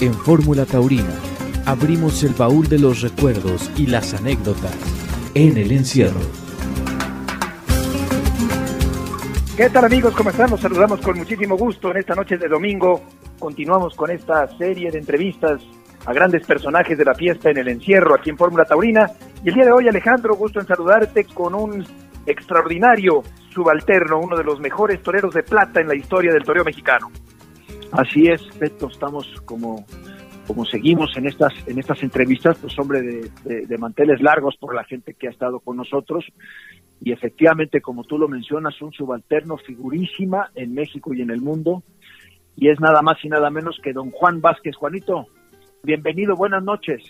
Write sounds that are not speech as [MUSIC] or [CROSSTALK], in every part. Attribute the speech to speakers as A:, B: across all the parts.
A: En Fórmula Taurina abrimos el baúl de los recuerdos y las anécdotas en el encierro.
B: ¿Qué tal amigos? ¿Cómo están? Saludamos con muchísimo gusto en esta noche de domingo. Continuamos con esta serie de entrevistas a grandes personajes de la fiesta en el encierro aquí en Fórmula Taurina. Y el día de hoy, Alejandro, gusto en saludarte con un extraordinario subalterno, uno de los mejores toreros de plata en la historia del toreo mexicano.
C: Así es, Beto, estamos como, como seguimos en estas, en estas entrevistas, pues hombre de, de, manteles largos por la gente que ha estado con nosotros. Y efectivamente, como tú lo mencionas, un subalterno figurísima en México y en el mundo. Y es nada más y nada menos que don Juan Vázquez. Juanito, bienvenido, buenas noches.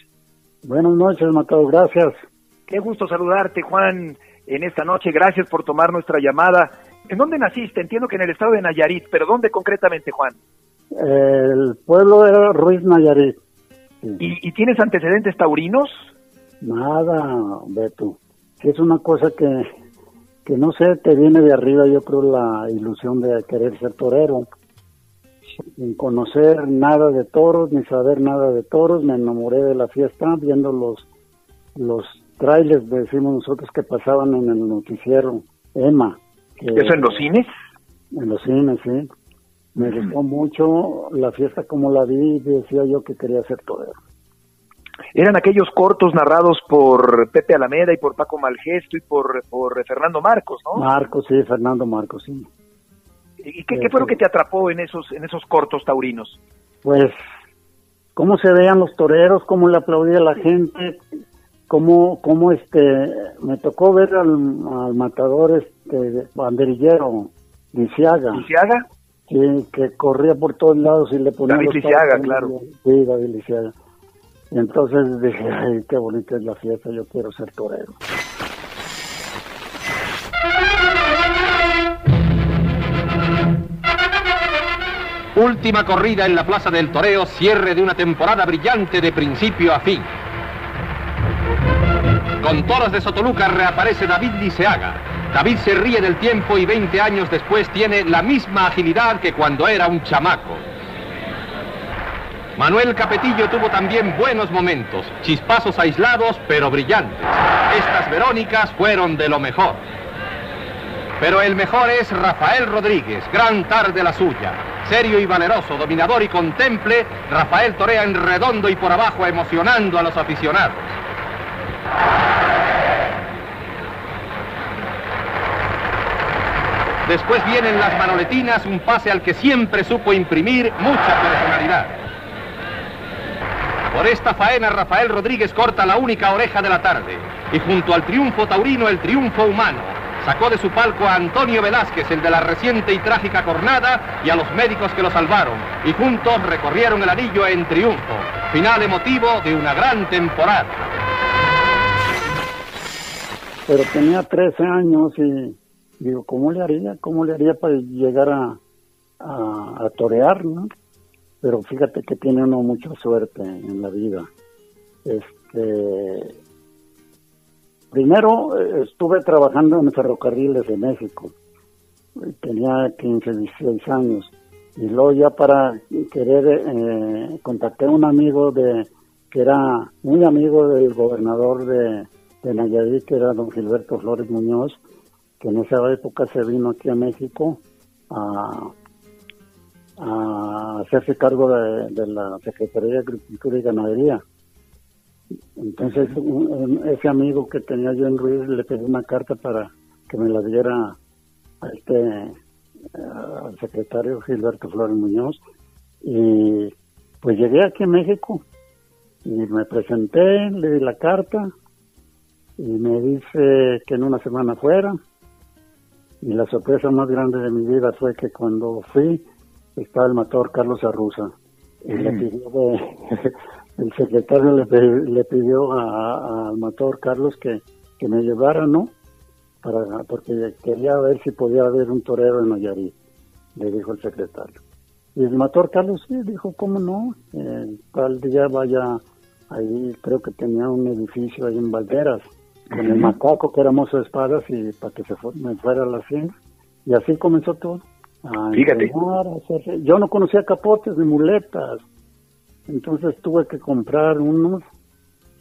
D: Buenas noches, Matado, gracias.
B: Qué gusto saludarte, Juan, en esta noche. Gracias por tomar nuestra llamada. ¿En dónde naciste? Entiendo que en el estado de Nayarit, pero ¿dónde concretamente, Juan?
D: El pueblo era Ruiz Nayarit.
B: ¿Y, tienes antecedentes taurinos?
D: Nada, Beto. Es una cosa que, que no sé, te viene de arriba, yo creo, la ilusión de querer ser torero. Sin conocer nada de toros, ni saber nada de toros, me enamoré de la fiesta viendo los, los trailers, decimos nosotros, que pasaban en el noticiero EMA.
B: ¿Eso en los cines?
D: En los cines, sí. Me gustó mucho la fiesta como la vi y decía yo que quería ser torero.
B: Eran aquellos cortos narrados por Pepe Alameda y por Paco Malgesto y por, por Fernando Marcos, ¿no?
D: Marcos, sí, Fernando Marcos, sí.
B: ¿Y qué, fue lo que te atrapó en esos, en esos cortos taurinos?
D: Pues, cómo se veían los toreros, cómo le aplaudía la gente, cómo, cómo este, me tocó ver al, matador este, banderillero, Lisiaga.
B: ¿Lisiaga?
D: Sí, que corría por todos lados y le ponía
B: David Lisiaga, claro.
D: Sí, David Lisiaga. Y entonces dije, ay, qué bonita es la fiesta, yo quiero ser torero.
E: Última corrida en la Plaza del Toreo, cierre de una temporada brillante de principio a fin. Con toros de Sotoluca reaparece David Liceaga. David se ríe del tiempo y 20 años después tiene la misma agilidad que cuando era un chamaco. Manuel Capetillo tuvo también buenos momentos, chispazos aislados pero brillantes. Estas Verónicas fueron de lo mejor. Pero el mejor es Rafael Rodríguez, gran tarde la suya. Serio y valeroso, dominador y contemple, Rafael torea en redondo y por abajo emocionando a los aficionados. Después vienen las manoletinas, un pase al que siempre supo imprimir mucha personalidad. Por esta faena Rafael Rodríguez corta la única oreja de la tarde y junto al triunfo taurino el triunfo humano. Sacó de su palco a Antonio Velázquez, el de la reciente y trágica cornada, y a los médicos que lo salvaron, y juntos recorrieron el anillo en triunfo, final emotivo de una gran temporada.
D: Pero tenía 13 años y digo, ¿cómo le haría? ¿Cómo le haría para llegar a, a, torear, no? Pero fíjate que tiene uno mucha suerte en la vida. Este, primero eh, estuve trabajando en ferrocarriles de México. Tenía 15, 16 años. Y luego ya para querer, eh, contacté a un amigo de que era muy amigo del gobernador de, de Nayarit, que era don Gilberto Flores Muñoz, que en esa época se vino aquí a México a, hacerse cargo de, la Secretaría de Agricultura y Ganadería. Entonces, ese amigo que tenía yo en Ruiz le pedí una carta para que me la diera a este al secretario Gilberto Flores Muñoz. Y pues llegué aquí a México y me presenté, le di la carta y me dice que en una semana fuera y la sorpresa más grande de mi vida fue que cuando fui, estaba el matador Carlos Arruza. Y le mm. pidió [LAUGHS] el secretario le, pidió al matador Carlos que, me llevara, ¿no? Para, porque quería ver si podía haber un torero en Nayarit, le dijo el secretario. Y el matador Carlos sí, dijo, ¿cómo no? Eh, tal día vaya ahí, creo que tenía un edificio ahí en Valderas con el macaco que era mozo de espadas y para que se me fuera a la hacienda. Y así comenzó todo.
B: Fíjate.
D: Yo no conocía capotes ni muletas. Entonces tuve que comprar unos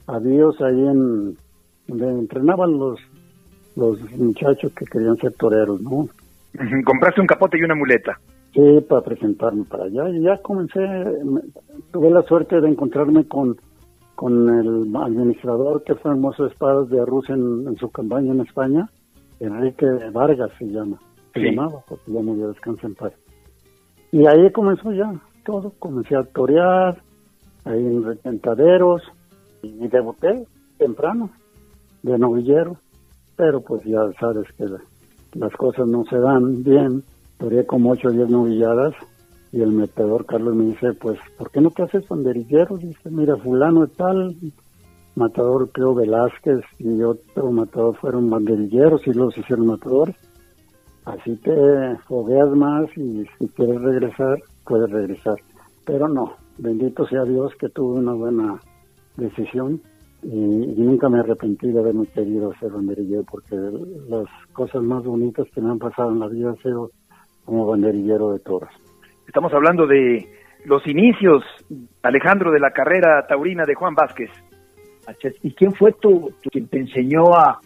D: avíos ahí en donde entrenaban los los muchachos que querían ser toreros, ¿no?
B: Compraste un capote y una muleta.
D: Sí, para presentarme para allá. Y ya comencé, tuve la suerte de encontrarme con, con el administrador que fue hermoso de espadas de Arruz en, su campaña en España, Enrique Vargas se llama, se llamaba, porque ya murió, descansa en paz. Y ahí comenzó ya todo, comencé a torear, ahí en retentaderos, y debuté temprano, de novillero, pero pues ya sabes que las cosas no se dan bien, toreé como 8 o 10 novilladas, y el metedor Carlos me dice, pues, ¿por qué no te haces banderillero? Dice, mira, fulano y tal, matador creo Velázquez y otro matador fueron banderilleros y los hicieron matadores. Así te fogueas más y si quieres regresar, puedes regresar. Pero no, bendito sea Dios que tuve una buena decisión y, nunca me arrepentí de haberme querido ser banderillero porque las cosas más bonitas que me han pasado en la vida han sido como banderillero de toros.
B: Estamos hablando de los inicios, Alejandro, de la carrera taurina de Juan Vázquez.
C: ¿Y quién fue tu, quien te enseñó a,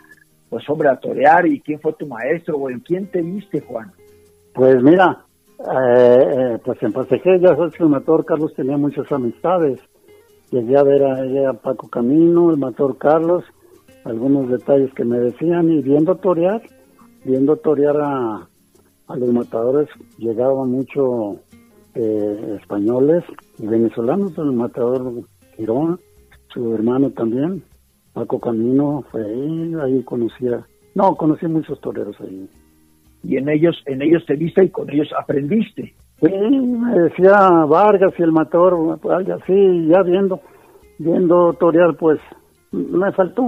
C: pues hombre, a torear y quién fue tu maestro o en quién te viste, Juan?
D: Pues mira, eh, eh pues en Paseje ya sabes que el mator Carlos tenía muchas amistades. Llegué a ver a, a Paco Camino, el mator Carlos, algunos detalles que me decían y viendo torear, viendo torear a, a los matadores llegaban mucho eh, españoles y venezolanos, el matador Girón, su hermano también, Paco Camino fue ahí, ahí conocía, no, conocí muchos toreros ahí.
C: Y en ellos, en ellos te viste y con ellos aprendiste.
D: Sí, me decía Vargas y el matador, pues, así, ya viendo, viendo torear, pues me faltó,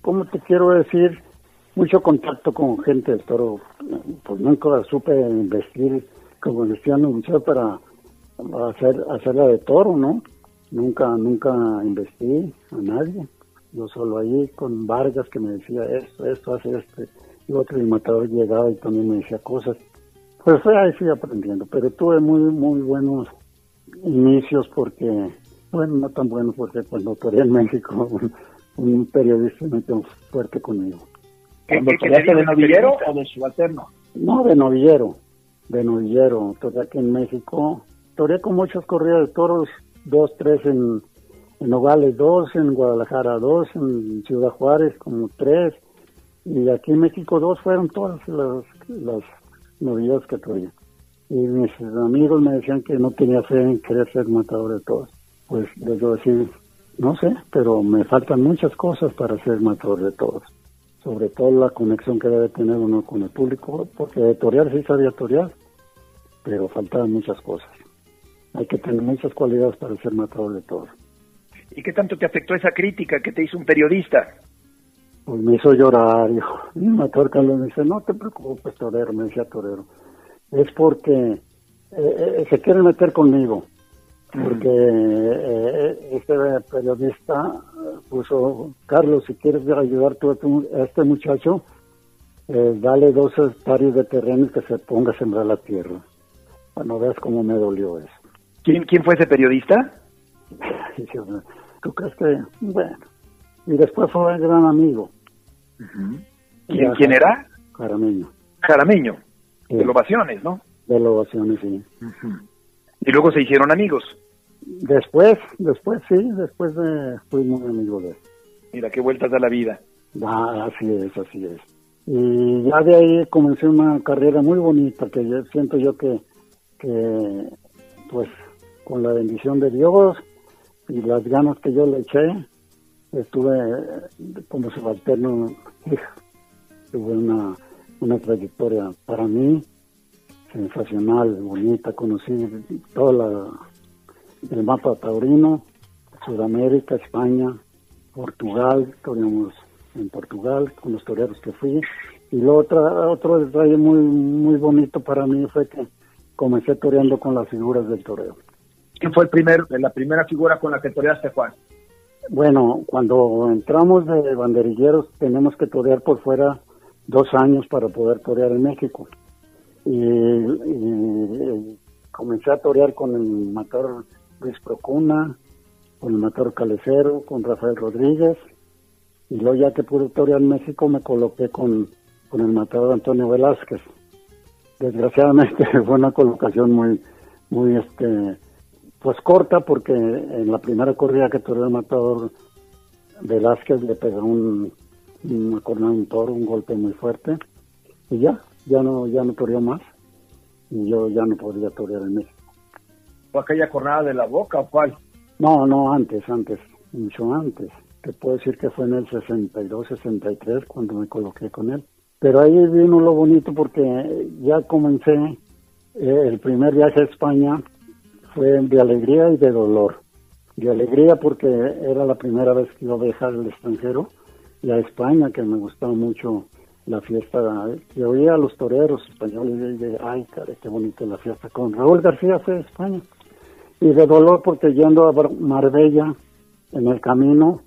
D: ¿cómo te quiero decir? Mucho contacto con gente pero Pues nunca supe investir como decían mucho para hacer hacerla de toro, ¿no? Nunca, nunca investigué a nadie. Yo solo ahí con Vargas que me decía esto, esto, hace este. Y otro matador llegaba y también me decía cosas. Pues ahí fui aprendiendo, pero tuve muy, muy buenos inicios porque, bueno, no tan buenos porque cuando toreé en México, [LAUGHS] un, periodista me quedó fuerte conmigo.
C: ¿Cuando toreaste de novillero o de subalterno?
D: No, de novillero, de novillero. Toreé aquí en México. Toreé con muchas corridas de toros dos, tres en, en Nogales, dos, en Guadalajara, dos, en Ciudad Juárez, como tres, y aquí en México dos fueron todas las, las novedades que traía. Y mis amigos me decían que no tenía fe en querer ser matador de todos. Pues les voy a decir, no sé, pero me faltan muchas cosas para ser matador de todos. Sobre todo la conexión que debe tener uno con el público, porque de torear sí sabía torear, pero faltaban muchas cosas hay que tener muchas cualidades para ser matador de toros.
B: ¿Y qué tanto te afectó esa crítica que te hizo un periodista?
D: Pues me hizo llorar, hijo. Y matador Carlos me dice, no te preocupes, torero, me decía torero. Es porque eh, eh, se quiere meter conmigo. Porque eh, este periodista puso, Carlos, si quieres ayudar a este muchacho, dale dos hectáreas de terreno y que se ponga a sembrar la tierra. Bueno, veas cómo me dolió eso.
B: ¿Quién, quién fue ese periodista? [LAUGHS]
D: ¿Tú crees que...? Bueno. Y después fue un gran amigo.
B: ¿Quién, ¿Quién era?
D: Jarameño.
B: Jarameño. De Lovaciones, ¿no?
D: De Lovaciones, sí.
B: Y luego se hicieron amigos.
D: Después, después sí, después de, fui muy amigo de él.
B: Mira qué vueltas da la vida.
D: Ah, así es, así es. Y ya de ahí comencé una carrera muy bonita que yo siento yo que, que pues con la bendición de Dios y las ganas que yo le eché, estuve como subalterno, tuve una, una trayectoria para mí sensacional, bonita, conocí todo la, el mapa taurino, Sudamérica, España, Portugal, toreamos en Portugal con los toreros que fui. Y lo otra, otro detalle muy, muy bonito para mí fue que comencé toreando con las figuras del toreo.
C: ¿Quién fue el primer, la primera figura con la que toreaste, Juan?
D: Bueno, cuando entramos de banderilleros tenemos que torear por fuera dos años para poder torear en México. Y, comencé a torear con el matador Luis Procuna, con el matador Calecero, con Rafael Rodríguez, y luego ya que pude torear en México me coloqué con, con el matador Antonio Velázquez. Desgraciadamente [LAUGHS] fue una colocación muy, muy este, pues corta porque en la primera corrida que toreó el matador Velázquez le pegó un, un, un toro, un golpe muy fuerte, y ya, ya no, ya no toreó más, y yo ya no podía torear en México.
C: ¿O aquella jornada de la boca o cuál?
D: No, no, antes, antes, mucho antes. Te puedo decir que fue en el 62, 63 cuando me coloqué con él. Pero ahí vino lo bonito porque ya comencé, eh, el primer viaje a España fue de alegría y de dolor. De alegría porque era la primera vez que iba a viajar al extranjero y a España, que me gustaba mucho la fiesta, que oía a los toreros españoles y dije, ay, cara, qué bonita la fiesta. Con Raúl García fue a España y de dolor porque yendo a Marbella en el camino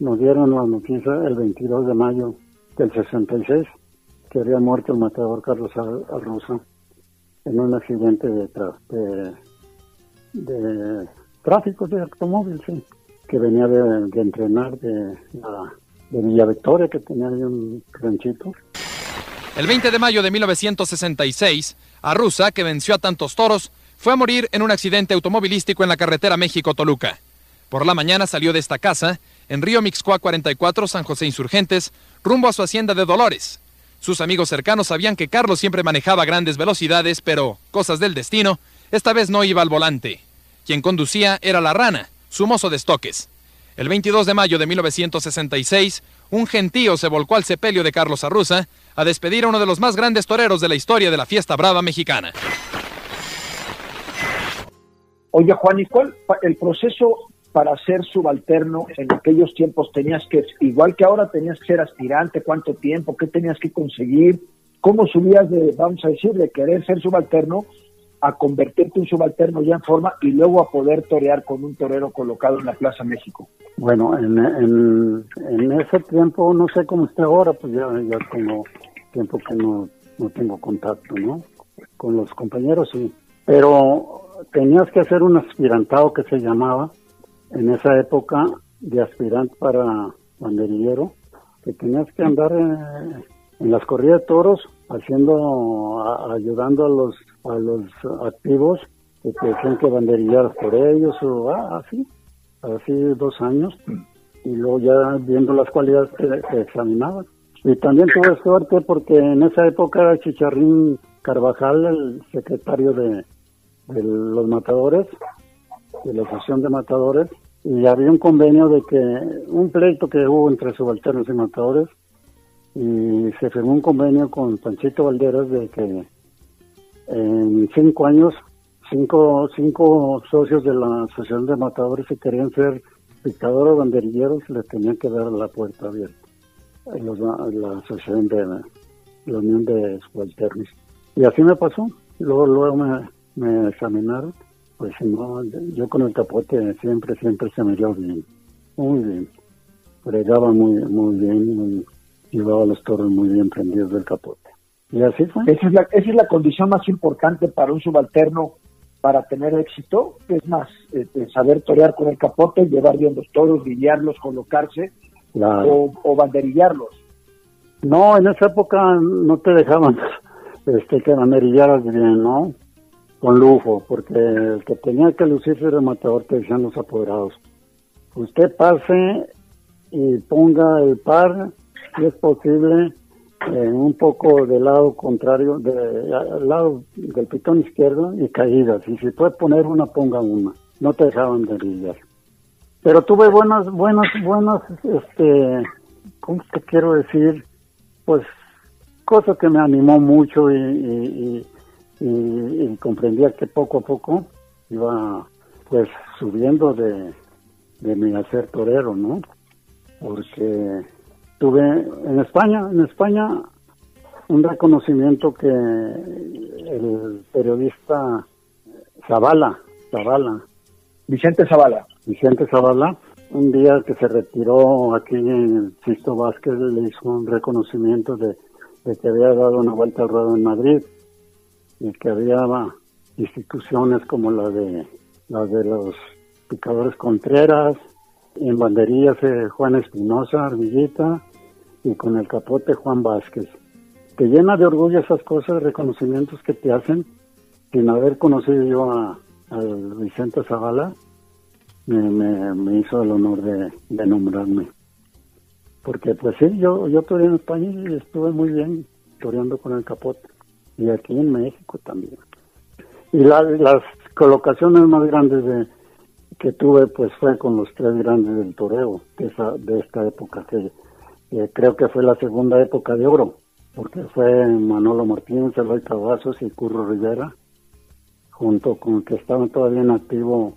D: nos dieron la noticia el 22 de mayo del 66 que había muerto el matador Carlos Arroza en un accidente de, de, tráfico de automóvil, sí, que venía de, entrenar de, de Villa Victoria, que tenía ahí un ranchito.
F: El 20 de mayo de 1966, Arruza, que venció a tantos toros, fue a morir en un accidente automovilístico en la carretera México-Toluca. Por la mañana salió de esta casa, en Río Mixcoa 44, San José Insurgentes, rumbo a su hacienda de Dolores. Sus amigos cercanos sabían que Carlos siempre manejaba grandes velocidades, pero, cosas del destino, esta vez no iba al volante. Quien conducía era la rana, su mozo de estoques. El 22 de mayo de 1966, un gentío se volcó al sepelio de Carlos Arruza a despedir a uno de los más grandes toreros de la historia de la fiesta brava mexicana.
C: Oye, Juan, ¿y cuál el proceso para ser subalterno en aquellos tiempos tenías que, igual que ahora tenías que ser aspirante, cuánto tiempo, qué tenías que conseguir, cómo subías de, vamos a decir, de querer ser subalterno a convertirte en subalterno ya en forma y luego a poder torear con un torero colocado en la Plaza México?
D: Bueno, en, en, ese tiempo, no sé cómo está ahora, pues ya, ya tengo tiempo que no, no tengo contacto, ¿no? Con los compañeros sí, pero tenías que hacer un aspirantado que se llamaba en esa época de aspirante para banderillero, que tenías que andar en, las corridas de toros haciendo, ayudando a los, a los activos que decían que banderillaras por ellos o ah, así, así dos años y luego ya viendo las cualidades que, examinaban. Y también tuve suerte porque en esa época era Chicharrín Carvajal, el secretario de, de los matadores, de la Asociación de Matadores, y había un convenio de que, un pleito que hubo entre subalternos y matadores, y se firmó un convenio con Panchito Valderas de que en cinco años, cinco, cinco socios de la Asociación de Matadores que querían ser dictadores banderilleros, les tenían que dar la puerta abierta. Los, la Asociación de la Unión de Subalternos. Y así me pasó. Luego, luego me, me examinaron, pues no, yo con el capote siempre, siempre se me dio bien, muy bien. Bregaba muy, muy bien, llevaba los toros muy bien prendidos del capote. Y así fue.
C: Esa es, la, esa es la condición más importante para un subalterno para tener éxito, es más, eh, saber torear con el capote, llevar bien los toros, guiarlos, colocarse o, o, banderillarlos.
D: No, en esa época no te dejaban [LAUGHS] este, que banderillaras bien, ¿no? Con lujo, porque el que tenía que lucirse era el matador, te decían los apoderados. Usted pase y ponga el par, si es posible, un poco del lado contrario, del lado del pitón izquierdo y caídas. Y si puede poner una, ponga una. No te dejaban de brillar. Pero tuve buenas, buenas, buenas, este, ¿cómo te quiero decir? Pues, cosa que me animó mucho y, comprendía que poco a poco iba pues subiendo de, de mi hacer torero, ¿no? Porque tuve en España, en España un reconocimiento que el periodista Zavala, Zavala,
C: Vicente Zavala,
D: Vicente Zavala, un día que se retiró aquí en Sisto Vázquez le hizo un reconocimiento de, de que había dado una vuelta al ruedo en Madrid y que había instituciones como la de la de los picadores Contreras, en banderías eh, Juan Espinosa, Armillita, y con el capote Juan Vázquez. Te llena de orgullo esas cosas, reconocimientos que te hacen, sin haber conocido yo a, Vicente Zavala, me, hizo el honor de, nombrarme. Porque pues sí, yo, yo estuve en España y estuve muy bien toreando con el capote. Y aquí en México también. Y las colocaciones más grandes de, que tuve pues fue con los tres grandes del toreo de, esa, de esta época, que, creo que fue la segunda época de oro, porque fue Manolo Martínez, Eloy Cavazos y Curro Rivera, junto con que estaban todavía en activo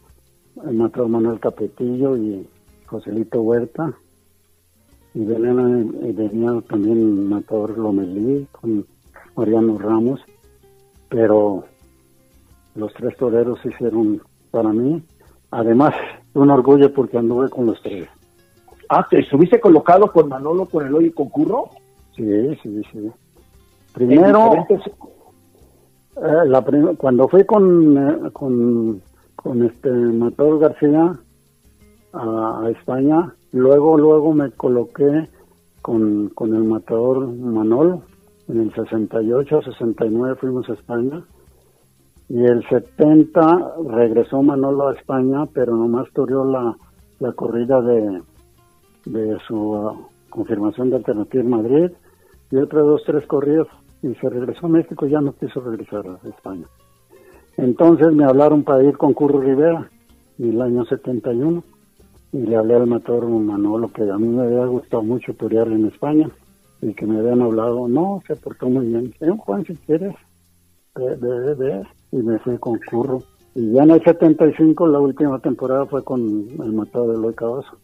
D: el matador Manuel Capetillo y Joselito Huerta, y venía, también el matador Lomelí con Mariano Ramos, pero los tres toreros hicieron para mí Además, un orgullo porque anduve con los tres.
C: Ah, ¿te estuviste colocado con Manolo, con Eloy y con Curro?
D: Sí, sí, sí. Primero, eh, la cuando fui con, eh, con, con, este Matador García a, España, luego, luego me coloqué con, con el Matador Manolo. En el 68, 69 fuimos a España. Y el 70 regresó Manolo a España, pero nomás toreó la, la corrida de, de su uh, confirmación de Alternativa en Madrid. Y otras dos, tres corridas y se regresó a México y ya no quiso regresar a España. Entonces me hablaron para ir con Curro Rivera en el año 71 y le hablé al matador Manolo que a mí me había gustado mucho torear en España y que me habían hablado, no, se portó muy bien. Eh, Juan, si quieres, ve, ve y me fui con Curro. Y ya en el 75 la última temporada fue con el matado de Eloy Cabazo.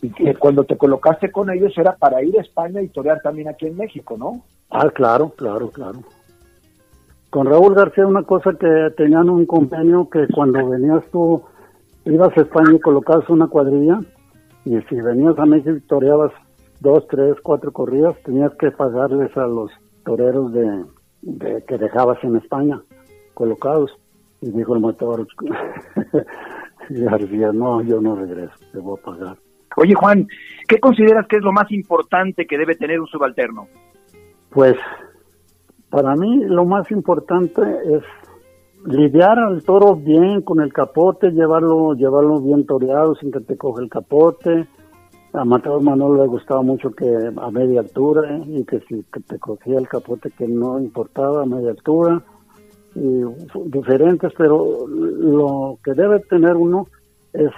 C: Y que cuando te colocaste con ellos era para ir a España y torear también aquí en México, ¿no?
D: Ah, claro, claro, claro. Con Raúl García una cosa que tenían un convenio que cuando venías tú, ibas a España y colocabas una cuadrilla y si venías a México y toreabas dos, tres, cuatro corridas, tenías que pagarles a los toreros de, de que dejabas en España colocados. Y dijo el matador, [LAUGHS] García, no, yo no regreso, te voy a pagar.
B: Oye Juan, ¿qué consideras que es lo más importante que debe tener un subalterno?
D: Pues para mí lo más importante es lidiar al toro bien con el capote, llevarlo, llevarlo bien toreado sin que te coge el capote. A Matador Manolo le gustaba mucho que a media altura y que si te cogía el capote que no importaba a media altura diferentes, pero lo que debe tener uno es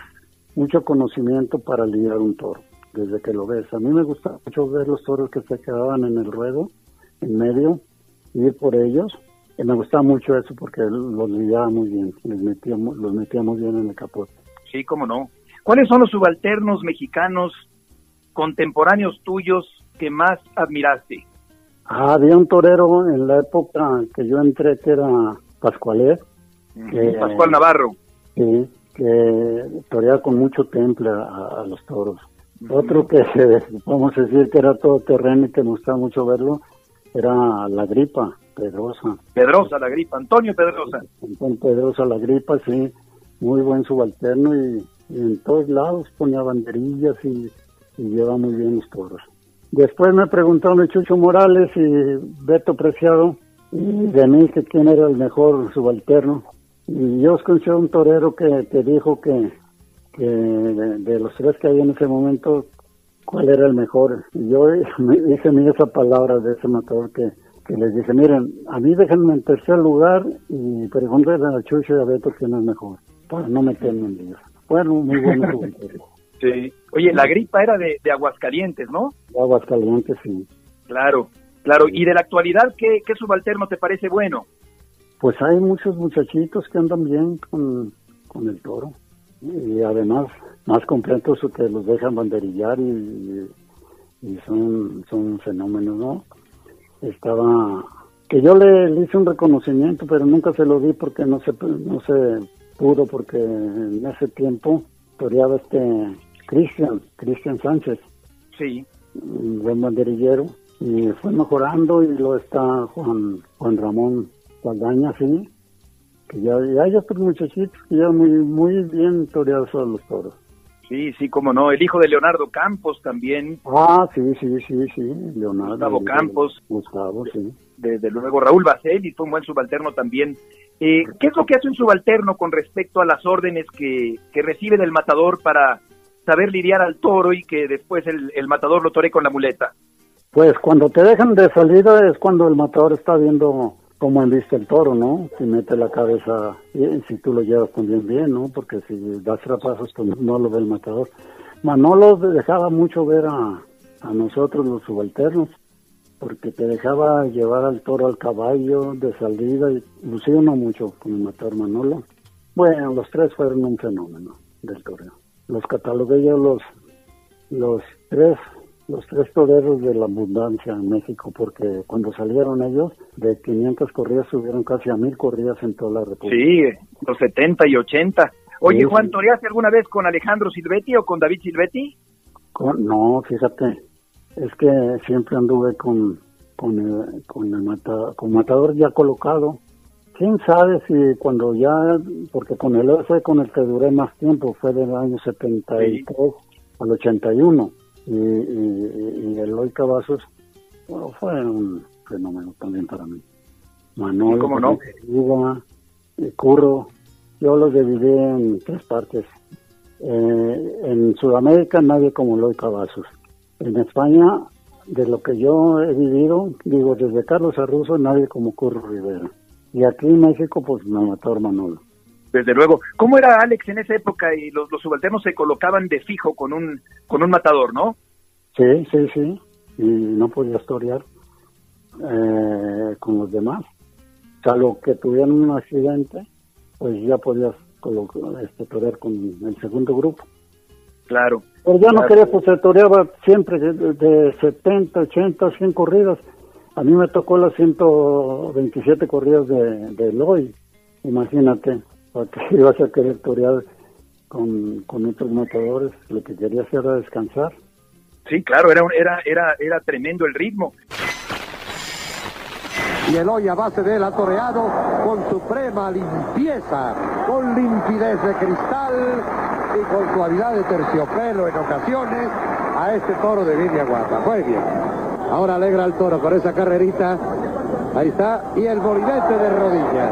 D: mucho conocimiento para lidiar un toro, desde que lo ves. A mí me gusta mucho ver los toros que se quedaban en el ruedo, en medio, ir por ellos. Y me gusta mucho eso porque los lidiaba muy bien, les los metíamos bien en el capote.
B: Sí, cómo no. ¿Cuáles son los subalternos mexicanos contemporáneos tuyos que más admiraste?
D: Ah, había un torero en la época que yo entré que era Pascualet.
B: Pascual Navarro.
D: Sí, que toreaba con mucho temple a, los toros. Otro que vamos a decir que era todo terreno y que me gustaba mucho verlo, era la gripa, Pedrosa.
B: Pedrosa, la gripa, Antonio Pedrosa.
D: Antonio Pedrosa, la gripa, sí, muy buen subalterno y, en todos lados ponía banderillas y, y lleva muy bien los toros. Después me preguntaron Chucho Morales y Beto Preciado y de mí que quién era el mejor subalterno. Y yo escuché un torero que, que dijo que, que de, los tres que había en ese momento, cuál era el mejor. Y yo [LAUGHS] me dije mi esa palabra de ese matador que, que les dije, miren, a mí déjenme en tercer lugar y pregúntenle a Chucho y a Beto quién es mejor, para no meterme en líos. Bueno, muy bueno subalterno. [LAUGHS]
B: Sí. Oye, la gripa era de, de Aguascalientes, ¿no?
D: De Aguascalientes, sí.
B: Claro, claro. ¿Y de la actualidad qué, qué subalterno te parece bueno?
D: Pues hay muchos muchachitos que andan bien con, con el toro. Y además, más completos que los dejan banderillar y, y son, son fenómenos, ¿no? Estaba que yo le, le, hice un reconocimiento, pero nunca se lo di porque no se no se pudo porque en ese tiempo toreaba este Cristian, Cristian Sánchez.
B: Sí.
D: Un buen banderillero. Y fue mejorando y lo está Juan, Juan Ramón Saldaña, sí, que ya, ya hay otros muchachitos que ya muy, muy bien toreados a los toros.
B: Sí, sí, cómo no. El hijo de Leonardo Campos también.
D: Ah, sí, sí, sí, sí. Leonardo.
B: Gustavo Campos.
D: Gustavo, sí.
B: Desde luego, Raúl Bacel y fue un buen subalterno también. Eh, ¿Qué es lo que hace un subalterno con respecto a las órdenes que, que recibe del matador para saber lidiar al toro y que después el, el matador lo tore con la muleta?
D: Pues cuando te dejan de salida es cuando el matador está viendo cómo enviste el toro, ¿no? Si mete la cabeza, y si tú lo llevas también bien, ¿no? Porque si das trapazos, pues no lo ve el matador. Manolo dejaba mucho ver a, a nosotros los subalternos, porque te dejaba llevar al toro al caballo de salida y lucía uno mucho con el matador Manolo. Bueno, los tres fueron un fenómeno del toreo. Los catalogué yo los, los tres los tres toreros de la abundancia en México, porque cuando salieron ellos, de 500 corridas subieron casi a 1000 corridas en toda la República.
B: Sí, los 70 y 80. Oye, Juan, ¿toreaste alguna vez con Alejandro Silvetti o con David Silvetti?
D: no, fíjate, es que siempre anduve con, con, el, con, el con matador ya colocado. ¿Quién sabe si cuando ya, porque con él fue con el que duré más tiempo, fue del año 73 al 81 y, y, y Eloy Cavazos bueno, fue un fenómeno también para mí. Manolo,
B: ¿Cómo no?
D: y Curro, yo los dividí en tres partes. Eh, en Sudamérica nadie como Eloy Cavazos. En España, de lo que yo he vivido, digo, desde Carlos Arruzo, nadie como Curro Rivera. Y aquí en México, pues me mató Manolo
B: desde luego. ¿Cómo era Alex en esa época y los, los subalternos se colocaban de fijo con un con un matador, no?
D: Sí, sí, sí. Y no podías torear eh, con los demás. Salvo que tuvieran un accidente, pues ya podías este, torear con el segundo grupo.
B: Claro.
D: Pero ya
B: claro.
D: no quería, pues se toreaba siempre de, de 70, 80, 100 corridas. A mí me tocó las 127 corridas de, de Eloy. Imagínate porque [LAUGHS] ibas a querer torear con, con otros matadores, lo que querías era descansar.
B: Sí, claro, era, era, era, era tremendo el ritmo.
G: Y Eloy a base de él ha toreado con suprema limpieza, con limpidez de cristal y con suavidad de terciopelo en ocasiones a este toro de línea guapa. Muy bien. Ahora alegra al toro con esa carrerita. Ahí está. Y el bolidete de rodillas.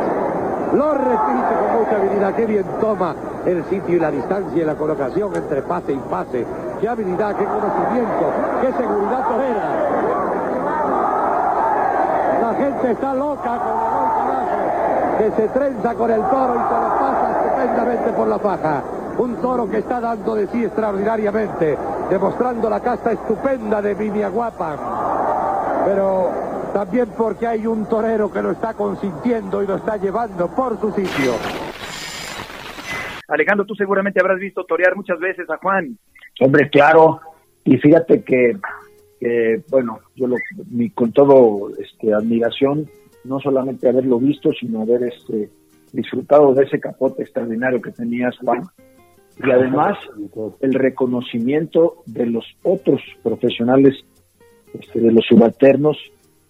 G: Lo repite con mucha habilidad. Qué bien toma el sitio y la distancia y la colocación entre pase y pase. Qué habilidad, qué conocimiento, qué seguridad torera. La gente está loca con el que se trenza con el toro y se lo pasa estupendamente por la faja. Un toro que está dando de sí extraordinariamente, demostrando la casta estupenda de Guapa. Pero también porque hay un torero que lo está consintiendo y lo está llevando por su sitio.
B: Alejandro, tú seguramente habrás visto torear muchas veces a Juan.
C: Hombre, claro. Y fíjate que, que bueno, yo lo, mi, con todo este, admiración, no solamente haberlo visto, sino haber este, disfrutado de ese capote extraordinario que tenías, Juan. Y además, el reconocimiento de los otros profesionales, este, de los subalternos,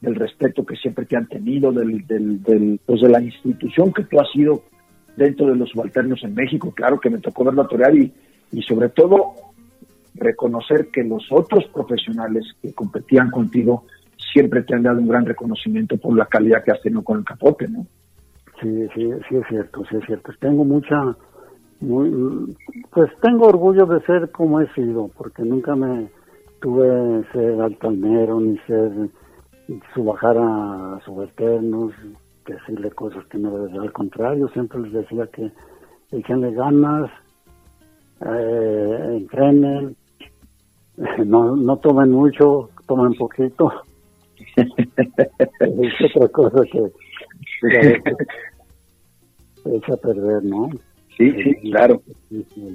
C: del respeto que siempre te han tenido, del, del, del, pues de la institución que tú has sido dentro de los subalternos en México. Claro que me tocó verlo torear y, y sobre todo reconocer que los otros profesionales que competían contigo siempre te han dado un gran reconocimiento por la calidad que has tenido con el capote, ¿no?
D: Sí, sí, sí es cierto, sí es cierto. Tengo mucha, muy, pues tengo orgullo de ser como he sido, porque nunca me tuve ser altanero ni ser subajar a subalternos, decirle cosas que no debe al contrario, siempre les decía que echenle ganas, eh, entrenen, [LAUGHS] no, no tomen mucho, tomen poquito. [LAUGHS] es otra cosa que, que echa a perder, ¿no?
C: Sí, sí, claro.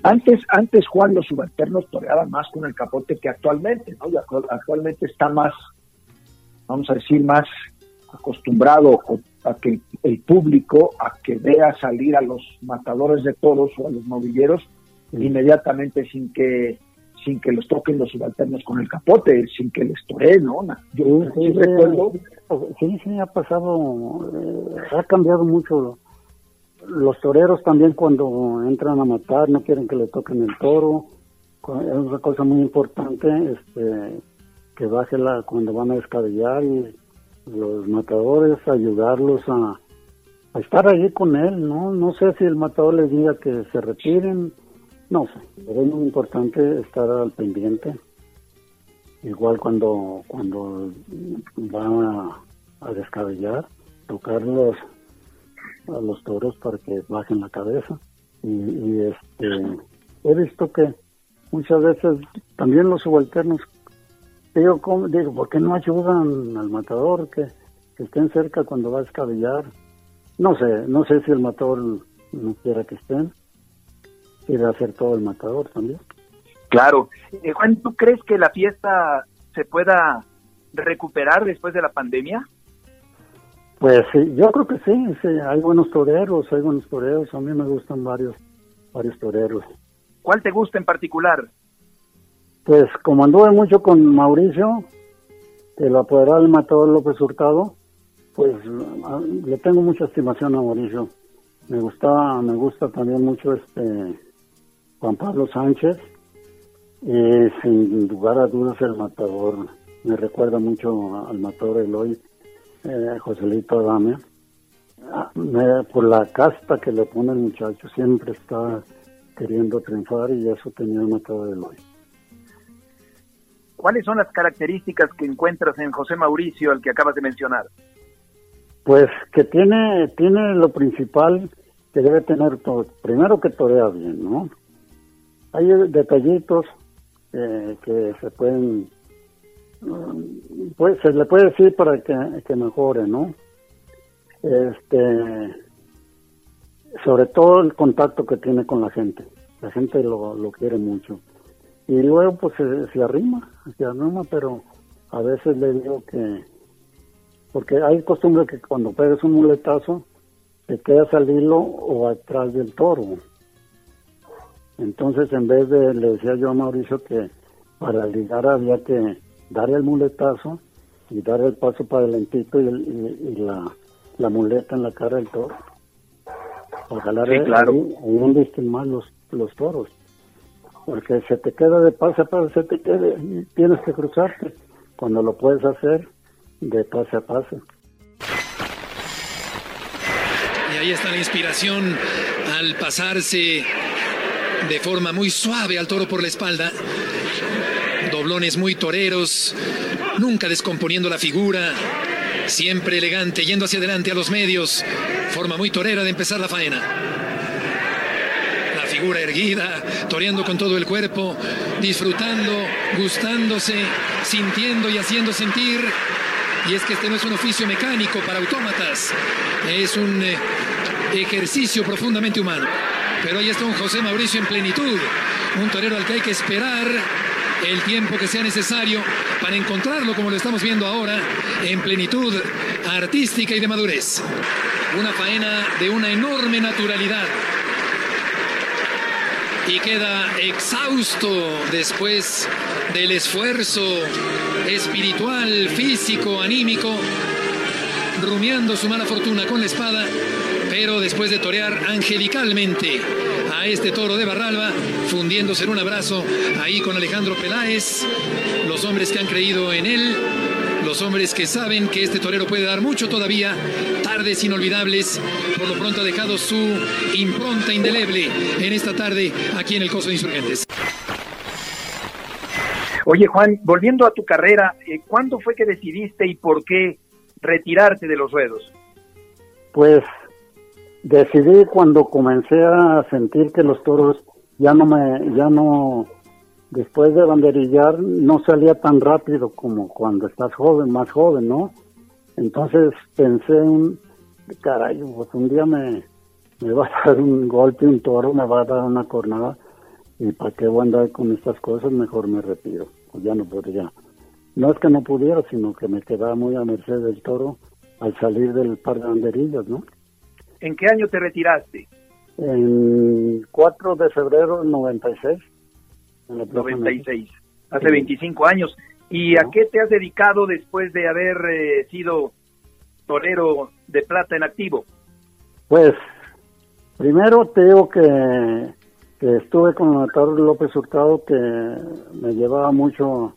C: Antes, antes Juan, los subalternos toreaban más con el capote que actualmente, ¿no? Y actualmente está más, vamos a decir, más acostumbrado a que el público, a que vea salir a los matadores de toros o a los novilleros inmediatamente sin que sin que los toquen los subalternos con el capote, sin que les toreen, ¿no? Yo
D: sí, sí, recuerdo. Sí, sí, ha pasado, eh, ha cambiado mucho los toreros también cuando entran a matar no quieren que le toquen el toro. Es una cosa muy importante este, que baje la, cuando van a descabellar y los matadores ayudarlos a, estar allí con él, ¿no? No sé si el matador les diga que se retiren, no sé, pero es muy importante estar al pendiente. Igual cuando, cuando van a, a descabellar, tocarlos a los toros para que bajen la cabeza. Y, este, he visto que muchas veces también los subalternos, digo, ¿cómo? digo ¿por qué no ayudan al matador que, estén cerca cuando va a descabellar? No sé, no sé si el matador no quiera que estén, quiere hacer todo el matador también.
B: Claro. Eh, Juan, ¿tú crees que la fiesta se pueda recuperar después de la pandemia?
D: Pues sí, yo creo que sí, sí, hay buenos toreros, hay buenos toreros, a mí me gustan varios, varios toreros.
B: ¿Cuál te gusta en particular?
D: Pues como anduve mucho con Mauricio, el apoderado del matador López Hurtado, pues le tengo mucha estimación a Mauricio. Me gusta, me gusta también mucho este Juan Pablo Sánchez y sin lugar a dudas el matador me recuerda mucho al matador Eloy eh, Joselito Adame, ah, por la casta que le pone el muchacho, siempre está queriendo triunfar y eso tenía matado de hoy.
B: ¿Cuáles son las características que encuentras en José Mauricio, al que acabas de mencionar?
D: Pues que tiene, tiene lo principal que debe tener todo. Primero que torea bien, ¿no? Hay detallitos eh, que se pueden pues se le puede decir para que, mejore, ¿no? Este, sobre todo el contacto que tiene con la gente. La gente lo, lo quiere mucho. Y luego pues se, arrima, se arrima, pero a veces le digo que, porque hay costumbre que cuando pegas un muletazo, te quedas al hilo o atrás del toro. Entonces en vez de, le decía yo a Mauricio que para ligar había que dar el muletazo y dar el paso para adelantito y, y, la, la, muleta en la cara del toro. Para jalar
B: sí, claro.
D: ahí, más los, los toros. Porque se te queda de pase a pase, se te queda y tienes que cruzarte. Cuando lo puedes hacer de pase a pase.
H: Y ahí está la inspiración al pasarse de forma muy suave al toro por la espalda doblones muy toreros, nunca descomponiendo la figura, siempre elegante, yendo hacia adelante a los medios, forma muy torera de empezar la faena. La figura erguida, toreando con todo el cuerpo, disfrutando, gustándose, sintiendo y haciendo sentir. Y es que este no es un oficio mecánico para autómatas, es un eh, ejercicio profundamente humano. Pero ahí está un José Mauricio en plenitud, un torero al que hay que esperar el tiempo que sea necesario para encontrarlo como lo estamos viendo ahora en plenitud artística y de madurez. Una faena de una enorme naturalidad. Y queda exhausto después del esfuerzo espiritual, físico, anímico, rumiando su mala fortuna con la espada, pero después de torear angelicalmente este toro de Barralba, fundiéndose en un abrazo ahí con Alejandro Peláez, los hombres que han creído en él, los hombres que saben que este torero puede dar mucho todavía, tardes inolvidables, por lo pronto ha dejado su impronta indeleble en esta tarde aquí en el Coso de Insurgentes.
B: Oye Juan, volviendo a tu carrera, eh, ¿cuándo fue que decidiste y por qué retirarte de los ruedos?
D: Pues decidí cuando comencé a sentir que los toros ya no me, ya no, después de banderillar no salía tan rápido como cuando estás joven, más joven, ¿no? Entonces pensé un, caray, pues un día me, me va a [LAUGHS] dar un golpe, un toro, me va a dar una cornada y para qué voy a andar con estas cosas, mejor me retiro, pues ya no podría. No es que no pudiera, sino que me quedaba muy a merced del toro al salir del par de banderillas, ¿no?
B: ¿En qué año te retiraste?
D: En 4 de febrero del 96.
B: En 96, hace 25 años. ¿Y a qué te has dedicado después de haber eh, sido torero de plata en activo?
D: Pues Primero te digo que, que estuve con el matador López Hurtado que me llevaba mucho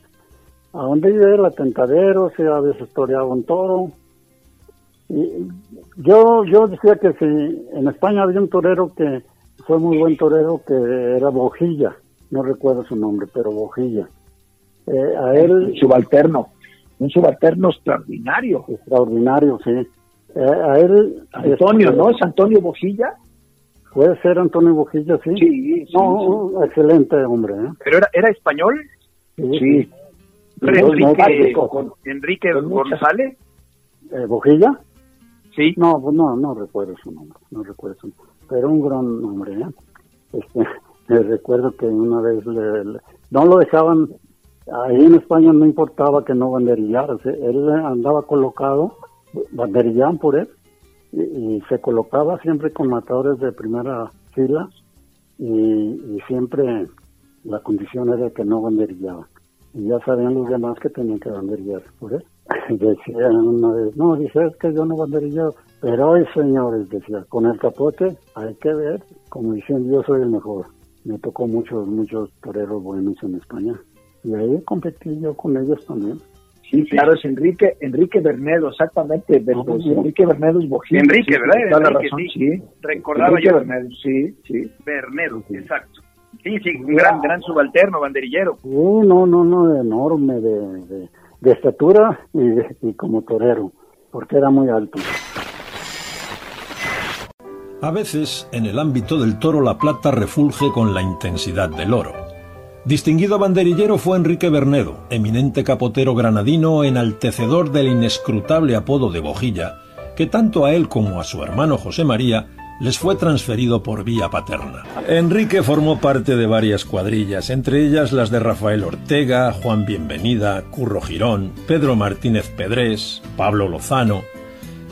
D: a donde iba el atentadero, se a veces toreaba un toro. Y yo, yo decía que si en España había un torero que fue muy buen torero que era Bojilla, no recuerdo su nombre, pero Bojilla.
C: Eh, a él... Subalterno, un subalterno extraordinario.
D: Extraordinario, sí. Eh, a él...
C: Antonio, este, ¿no? ¿Es Antonio Bojilla?
D: Puede ser Antonio Bojilla, sí.
C: Sí,
D: no, excelente hombre. ¿eh?
B: ¿Pero era, era español?
C: Sí.
B: Enrique, Enrique González.
D: Eh, ¿Bojilla?
B: Sí.
D: No, no, no recuerdo su nombre, no recuerdo su nombre. Pero un gran nombre, ¿eh? Este, [LAUGHS] me recuerdo que una vez le, no lo dejaban, ahí en España no importaba que no banderillara, él andaba colocado, banderillaban por él, y, se colocaba siempre con matadores de primera fila, y, siempre la condición era que no banderillaban. Y ya sabían los demás que tenían que banderillar por él. Decían una vez, no, dice, es que yo no banderillado. Pero hoy, señores, decía, con el capote hay que ver, como dicen, yo soy el mejor. Me tocó muchos, muchos toreros buenos en España. Y ahí competí yo con ellos también.
C: Sí, claro, es Enrique Enrique Bernedo, exactamente. Enrique Bernedo es Bojito.
B: Enrique, ¿verdad?
C: la razón, sí.
B: Recordaba
C: Enrique
B: yo.
C: Bernedo, sí, sí.
B: Bernedo, exacto. Sí, sí, un gran, gran subalterno, banderillero.
D: No, no, no, enorme, de, de, estatura y, y como torero, porque era muy alto.
I: A veces, en el ámbito del toro, la plata refulge con la intensidad del oro. Distinguido banderillero fue Enrique Bernedo, eminente capotero granadino, enaltecedor del inescrutable apodo de Bojilla, que tanto a él como a su hermano José María les fue transferido por vía paterna. Enrique formó parte de varias cuadrillas, entre ellas las de Rafael Ortega, Juan Bienvenida, Curro Girón, Pedro Martínez Pedrés, Pablo Lozano,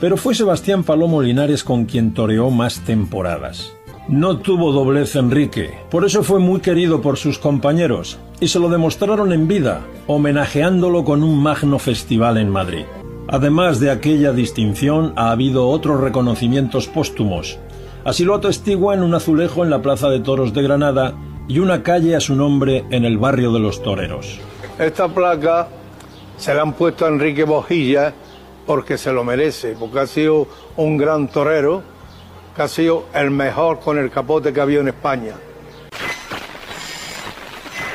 I: pero fue Sebastián Palomo Linares con quien toreó más temporadas. No tuvo doblez Enrique, por eso fue muy querido por sus compañeros, y se lo demostraron en vida, homenajeándolo con un magno festival en Madrid. Además de aquella distinción, ha habido otros reconocimientos póstumos, Así lo atestiguan un azulejo en la Plaza de Toros de Granada y una calle a su nombre en el barrio de los Toreros.
J: Esta placa se la han puesto a Enrique Bojilla porque se lo merece, porque ha sido un gran torero, que ha sido el mejor con el capote que había en España.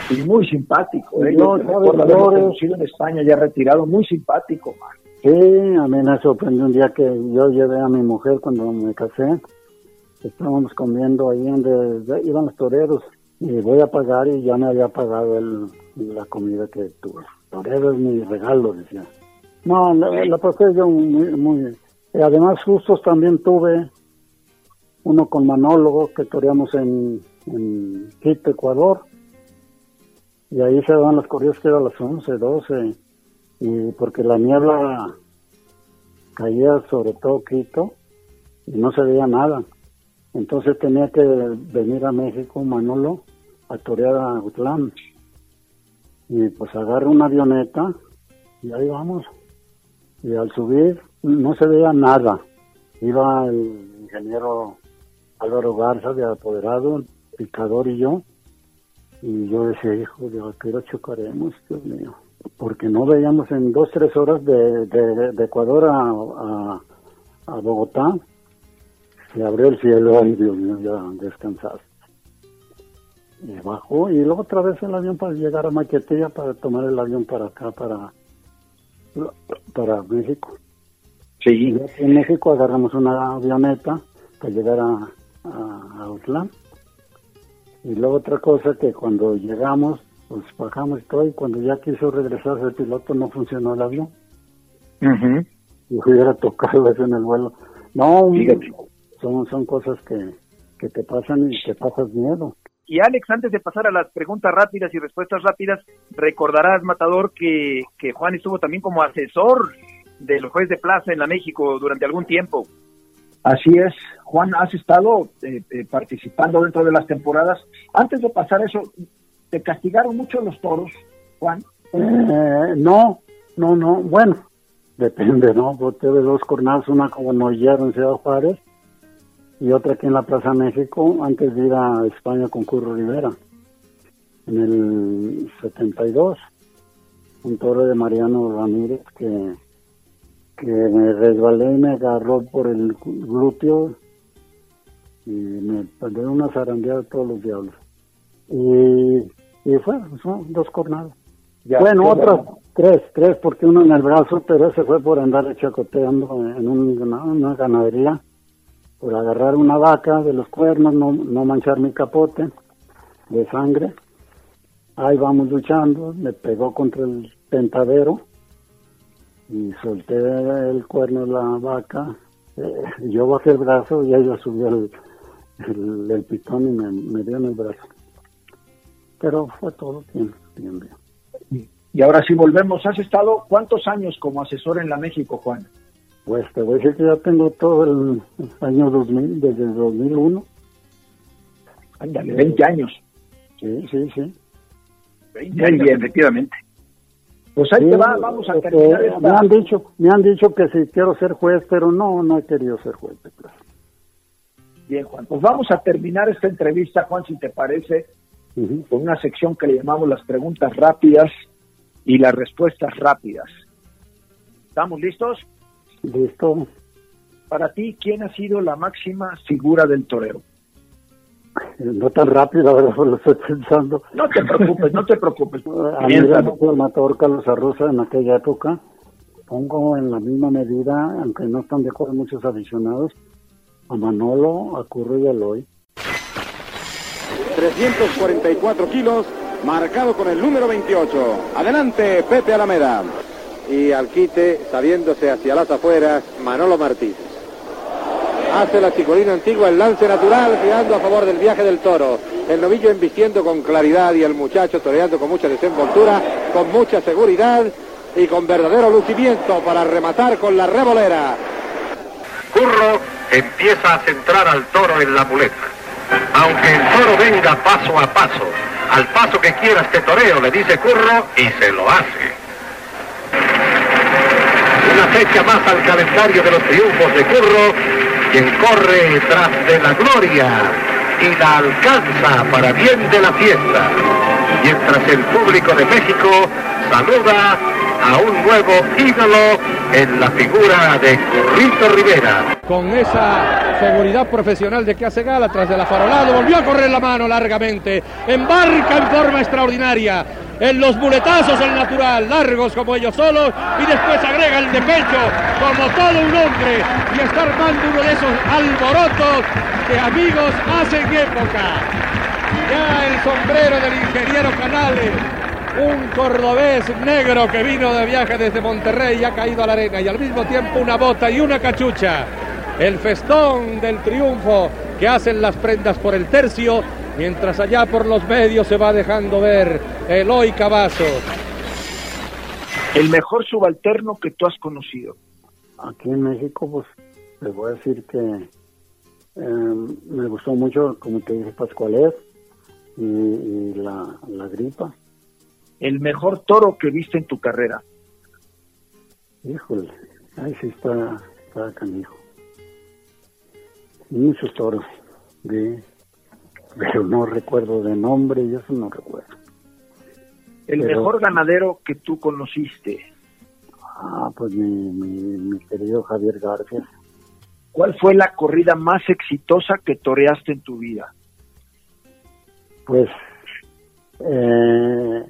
C: Y muy simpático, ¿eh? Yo por en España ya retirado, muy simpático, man.
D: Sí, a mí me sorprendió un día que yo llevé a mi mujer cuando me casé estábamos comiendo ahí donde iban los toreros y voy a pagar y ya me había pagado el, la comida que tuve. Torero es mi regalo, decía. No, la, pasé yo muy, muy... además justos también tuve uno con Manólogo que toreamos en, Quito, Ecuador. Y ahí se daban las corridas que eran las 11, 12. Y porque la niebla caía sobre todo Quito y no se veía nada. Entonces tenía que venir a México Manolo a torear a Utlán. Y pues agarré una avioneta y ahí vamos. Y al subir no se veía nada. Iba el ingeniero Álvaro Garza de apoderado, el picador y yo. Y yo decía, hijo, de qué lo chocaremos, Dios mío. Porque no veíamos en dos, tres horas de, de, Ecuador a, a Bogotá se abrió el cielo, ay Dios mío, ya descansar. Y bajó y luego otra vez el avión para llegar a Maquetía para tomar el avión para acá, para, para México.
C: Sí.
D: en México agarramos una avioneta para llegar a, a, Y luego otra cosa que cuando llegamos, pues bajamos y todo, y cuando ya quiso regresarse el piloto no funcionó el avión. Y hubiera tocado eso en el vuelo. No, son, son cosas que, que te pasan y te pasas miedo.
B: Y Alex, antes de pasar a las preguntas rápidas y respuestas rápidas, recordarás, Matador, que, que Juan estuvo también como asesor del juez de plaza en la México durante algún tiempo.
C: Así es, Juan, has estado eh, eh, participando dentro de las temporadas. Antes de pasar eso, ¿te castigaron mucho los toros, Juan?
D: Eh, no, no, no, bueno, depende, ¿no? Porque de dos cornadas, una como Noyero en Ciudad Juárez, y otra aquí en la Plaza México antes de ir a España con Curro Rivera en el 72 un toro de Mariano Ramírez que, que me resbalé y me agarró por el glúteo y me perdí una zarandeada de todos los diablos. Y, y fue, son dos cornadas. bueno, otras tres, tres, porque uno en el brazo, pero ese fue por andar chacoteando en una ganadería, por agarrar una vaca de los cuernos, no, no manchar mi capote de sangre. Ahí vamos luchando, me pegó contra el tentadero y solté el cuerno de la vaca. Eh, yo bajé el brazo y ella subió el, el, pitón y me, dio en el brazo. Pero fue todo bien, bien,
C: bien. Y ahora si volvemos, ¿has estado cuántos años como asesor en la México, Juan?
D: Pues te voy a decir que ya tengo todo el año 2000, desde el 2001.
C: Ándale, 20 años.
D: Sí, sí, sí.
C: 20 años, efectivamente. Pues ahí te va, vamos a este, terminar
D: Me han dicho, me han dicho que si quiero ser juez, pero no, no he querido ser juez.
C: Bien, Juan. Pues vamos a terminar esta entrevista, Juan, si te parece, con una sección que le llamamos las preguntas rápidas y las respuestas rápidas. ¿Estamos listos?
D: Listo.
C: Para ti, ¿quién ha sido la máxima figura del torero?
D: No tan rápido, ahora [LAUGHS] lo estoy pensando.
C: No te preocupes, no te preocupes. [LAUGHS]
D: A mí el matador Carlos Arroza en aquella época, pongo en la misma medida, aunque no están de acuerdo muchos aficionados, a Manolo, a Curro y a Eloy.
K: 344 kilos, marcado con el número 28. Adelante, Pepe Alameda. Y al quite, sabiéndose hacia las afueras, Manolo Martínez. Hace la chicolina antigua el lance natural, girando a favor del viaje del toro. El novillo embistiendo con claridad y el muchacho toreando con mucha desenvoltura, con mucha seguridad y con verdadero lucimiento para rematar con la revolera.
E: Curro empieza a centrar al toro en la muleta. Aunque el toro venga paso a paso, al paso que quiera este toreo, le dice Curro y se lo hace. Una fecha más al calendario de los triunfos de Curro, quien corre tras de la gloria y la alcanza para bien de la fiesta. Mientras el público de México saluda a un nuevo ídolo en la figura de Currito Rivera.
L: Con esa seguridad profesional de que hace gala tras de la farolado, volvió a correr la mano largamente, embarca en forma extraordinaria, en los muletazos al natural, largos como ellos solos, y después agrega el de pecho como todo un hombre, y está armando uno de esos alborotos que amigos hacen época. Ya el sombrero del ingeniero Canales un cordobés negro que vino de viaje desde Monterrey y ha caído a la arena y al mismo tiempo una bota y una cachucha. El festón del triunfo que hacen las prendas por el tercio, mientras allá por los medios se va dejando ver Eloy Cavazos.
C: El mejor subalterno que tú has conocido.
D: Aquí en México, pues, te voy a decir que em, me gustó mucho, como te dije, Pascualet y, la, la gripa
C: el mejor toro que viste en tu carrera?
D: Híjole, ahí sí está, está canijo. Muchos toros, de, pero no recuerdo de nombre y eso no recuerdo.
C: ¿El mejor ganadero que tú conociste?
D: Ah, pues mi, mi, mi querido Javier García.
C: ¿Cuál fue la corrida más exitosa que toreaste en tu vida?
D: Pues eh,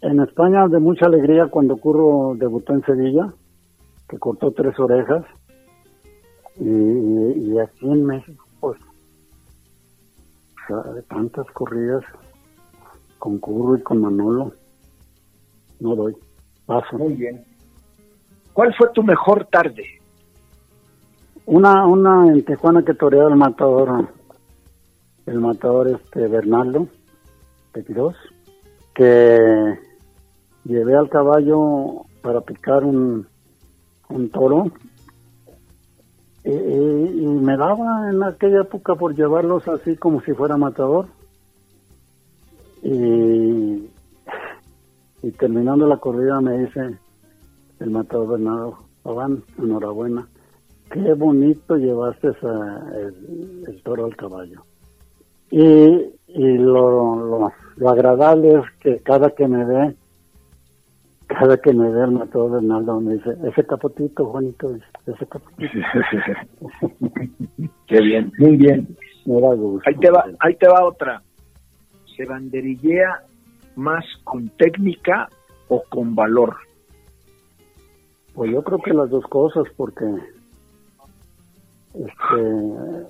D: en España de mucha alegría cuando Curro debutó en Sevilla, que cortó tres orejas, y, aquí en México, de tantas corridas con Curro y con Manolo, no doy, paso.
C: Muy bien. ¿Cuál fue tu mejor tarde?
D: Una, una en Tijuana que toreó el matador, el matador este Bernardo, Petiros, que llevé al caballo para picar un, un toro y, me daba en aquella época por llevarlos así como si fuera matador y, y terminando la corrida me dice el matador Bernardo Paván, enhorabuena qué bonito llevaste el, toro al caballo. Y, y lo, lo, agradable es que cada que me ve, cada que me ve el matador Bernardo me dice, ese capotito, Juanito, ese capotito. [LAUGHS]
C: Qué bien, muy bien. Ahí te va, ahí te va otra. Se banderillea más con técnica o con valor.
D: Pues yo creo que las dos cosas, porque este,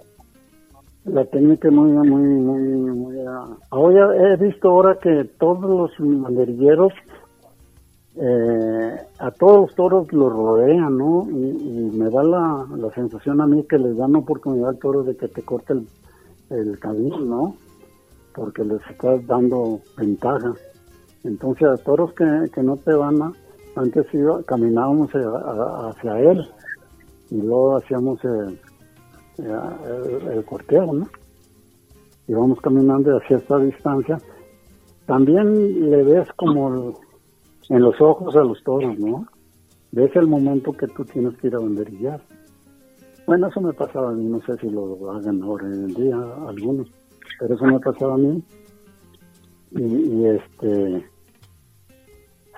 D: la técnica muy, muy, muy, muy... Ahora he visto ahora que todos los banderilleros, eh, a todos los toros los rodean, ¿no? Y, me da la, la, sensación a mí que les dan oportunidad al toro de que te corte el, el camino, ¿no? Porque les estás dando ventaja. Entonces a toros que, que no te van a, antes iba, caminábamos hacia él y luego hacíamos el, el, corteo, ¿no? Íbamos caminando hacia esta distancia. También le ves como en los ojos a los toros, ¿no? Ves el momento que tú tienes que ir a banderillar. Bueno, eso me pasaba a mí, no sé si lo hagan ahora en el día algunos, pero eso me pasaba a mí. Y, este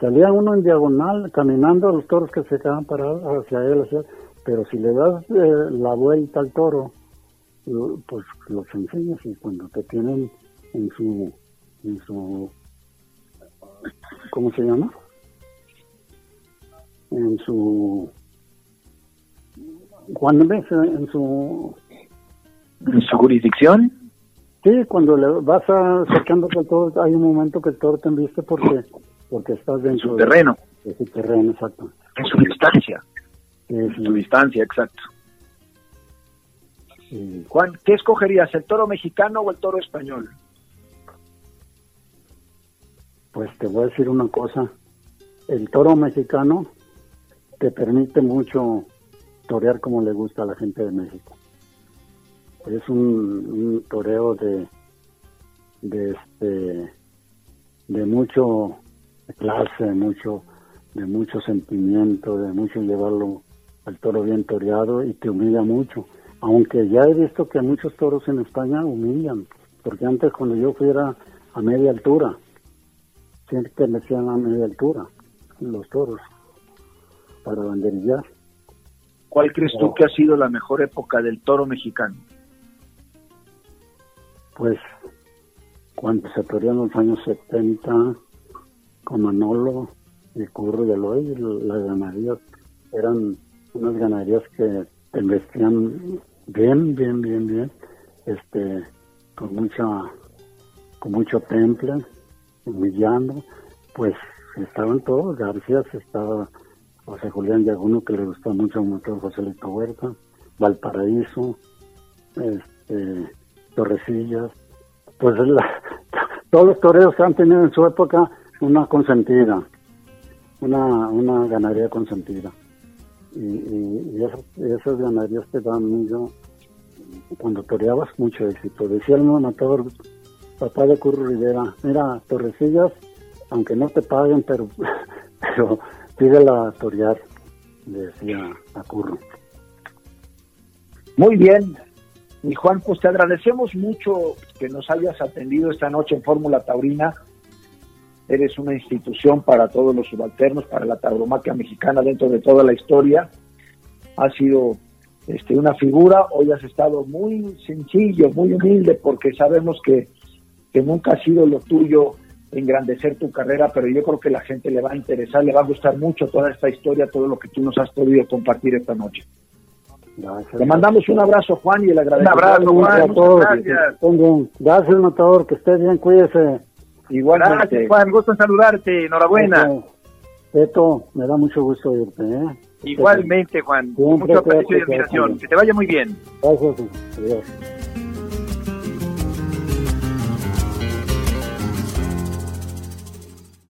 D: salía uno en diagonal caminando a los toros que se quedaban parados hacia él, hacia pero si le das eh, la vuelta al toro, pues los enseñas y cuando te tienen en su, en su, ¿cómo se llama? En su, cuando ves en su,
C: en su jurisdicción.
D: Sí, cuando le vas acercándote al toro, hay un momento que el toro te enviste porque, porque estás en
C: su terreno.
D: En su terreno, exacto.
C: En su distancia su distancia, exacto. Juan, ¿qué escogerías, el toro mexicano o el toro español?
D: Pues te voy a decir una cosa, el toro mexicano te permite mucho torear como le gusta a la gente de México. Es un, toreo de, de este de mucho clase, mucho de mucho sentimiento, de mucho llevarlo al toro bien toreado y te humilla mucho. Aunque ya he visto que muchos toros en España humillan, porque antes cuando yo fuera a media altura, siempre me decían a media altura los toros para banderillar.
C: ¿Cuál crees tú que ha sido la mejor época del toro mexicano?
D: Pues cuando se torean los años 70 con Manolo y Curro y Aloy, las ganaderías eran unas ganaderías que investían bien, bien, bien, bien, este, con mucha, con mucho temple, humillando, pues estaban todos, García estaba José Julián Yaguno que le gustó mucho motor José Lito Huerta, Valparaíso, este, Torrecillas, pues [LAUGHS] todos los toreros han tenido en su época una consentida, una, una ganadería consentida. Y, y, esas, ganaderías te dan mucho, cuando toreabas mucho éxito. Decía el matador, papá de Curro Rivera, mira, Torrecillas, aunque no te paguen, pero, [LAUGHS] pero pídela a torear, decía a Curro.
C: Muy bien, y Juan, pues te agradecemos mucho que nos hayas atendido esta noche en Fórmula Taurina eres una institución para todos los subalternos, para la tauromaquia mexicana dentro de toda la historia. Has sido este, una figura, hoy has estado muy sencillo, muy humilde, porque sabemos que, que nunca ha sido lo tuyo engrandecer tu carrera, pero yo creo que la gente le va a interesar, le va a gustar mucho toda esta historia, todo lo que tú nos has podido compartir esta noche. Gracias. Le mandamos un abrazo, Juan, y el agradecimiento.
D: Un abrazo, Juan, a todos. Gracias. gracias, matador, que esté bien, cuídese.
B: Igualmente. Gracias, Juan, gusto en saludarte, enhorabuena.
D: Esto, me da mucho gusto irte, ¿eh?
B: Igualmente, Juan, mucho aprecio y admiración. Que te vaya muy bien.
D: Gracias, adiós.